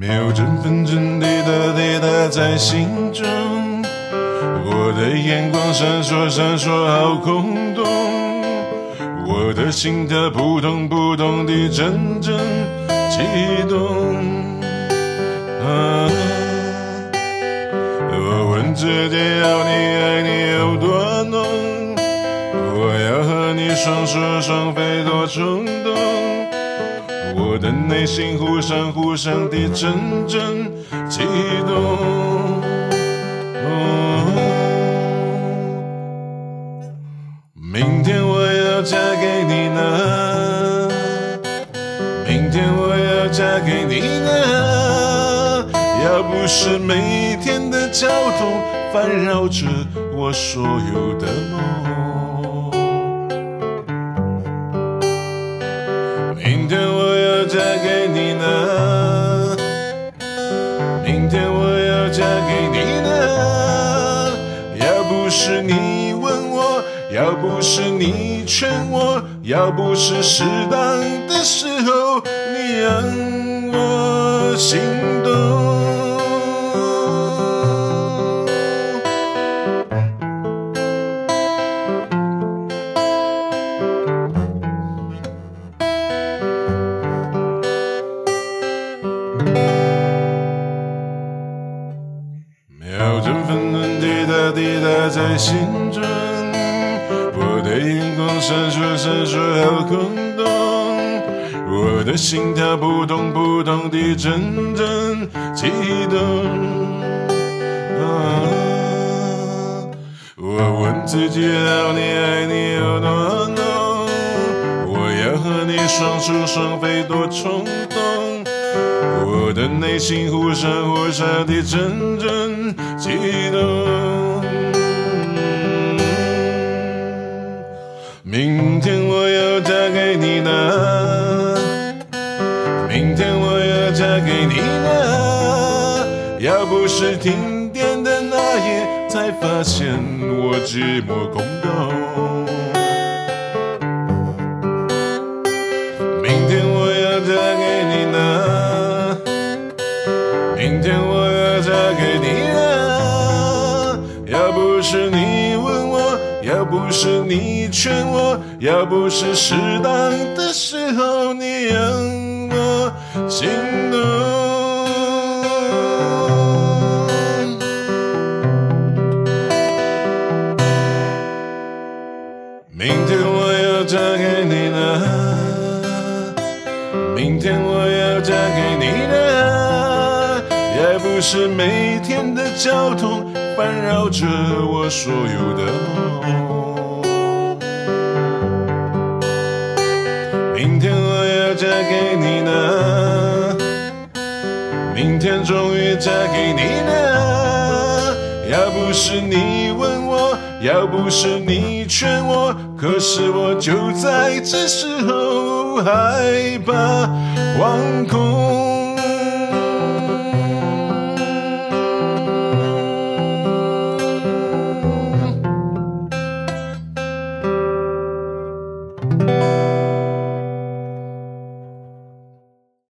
没有争分真滴的滴答在心中，我的眼光闪烁闪烁，好空洞，我的心跳扑通扑通地阵阵悸动。啊，我问自己要你爱你有多浓，我要和你双宿双飞多冲动。的内心忽闪忽闪的阵阵悸动。明天我要嫁给你呢，明天我要嫁给你呢。要不是每天的交通烦扰着我所有的梦，呢，明天我要嫁给你呢。要不是你问我，要不是你劝我，要不是适当的时候，你让我心心中，我的眼光闪烁闪烁，好空洞，我的心跳扑通扑通地阵阵悸动。啊，我问自己，要你爱你有多浓？我要和你双宿双飞多冲动，我的内心忽闪忽闪地阵阵悸动。嫁给你呢。要不是停电的那夜才发现我寂寞空洞。明天我要嫁给你呢，明天我要嫁给你呢。要不是你问我，要不是你劝我，要不是适当的时候，你让我心动。明天我要嫁给你了，明天我要嫁给你了，也不是每天的交通烦扰着我所有的梦。天终于嫁给你了。要不是你问我，要不是你劝我，可是我就在这时候害怕惶恐。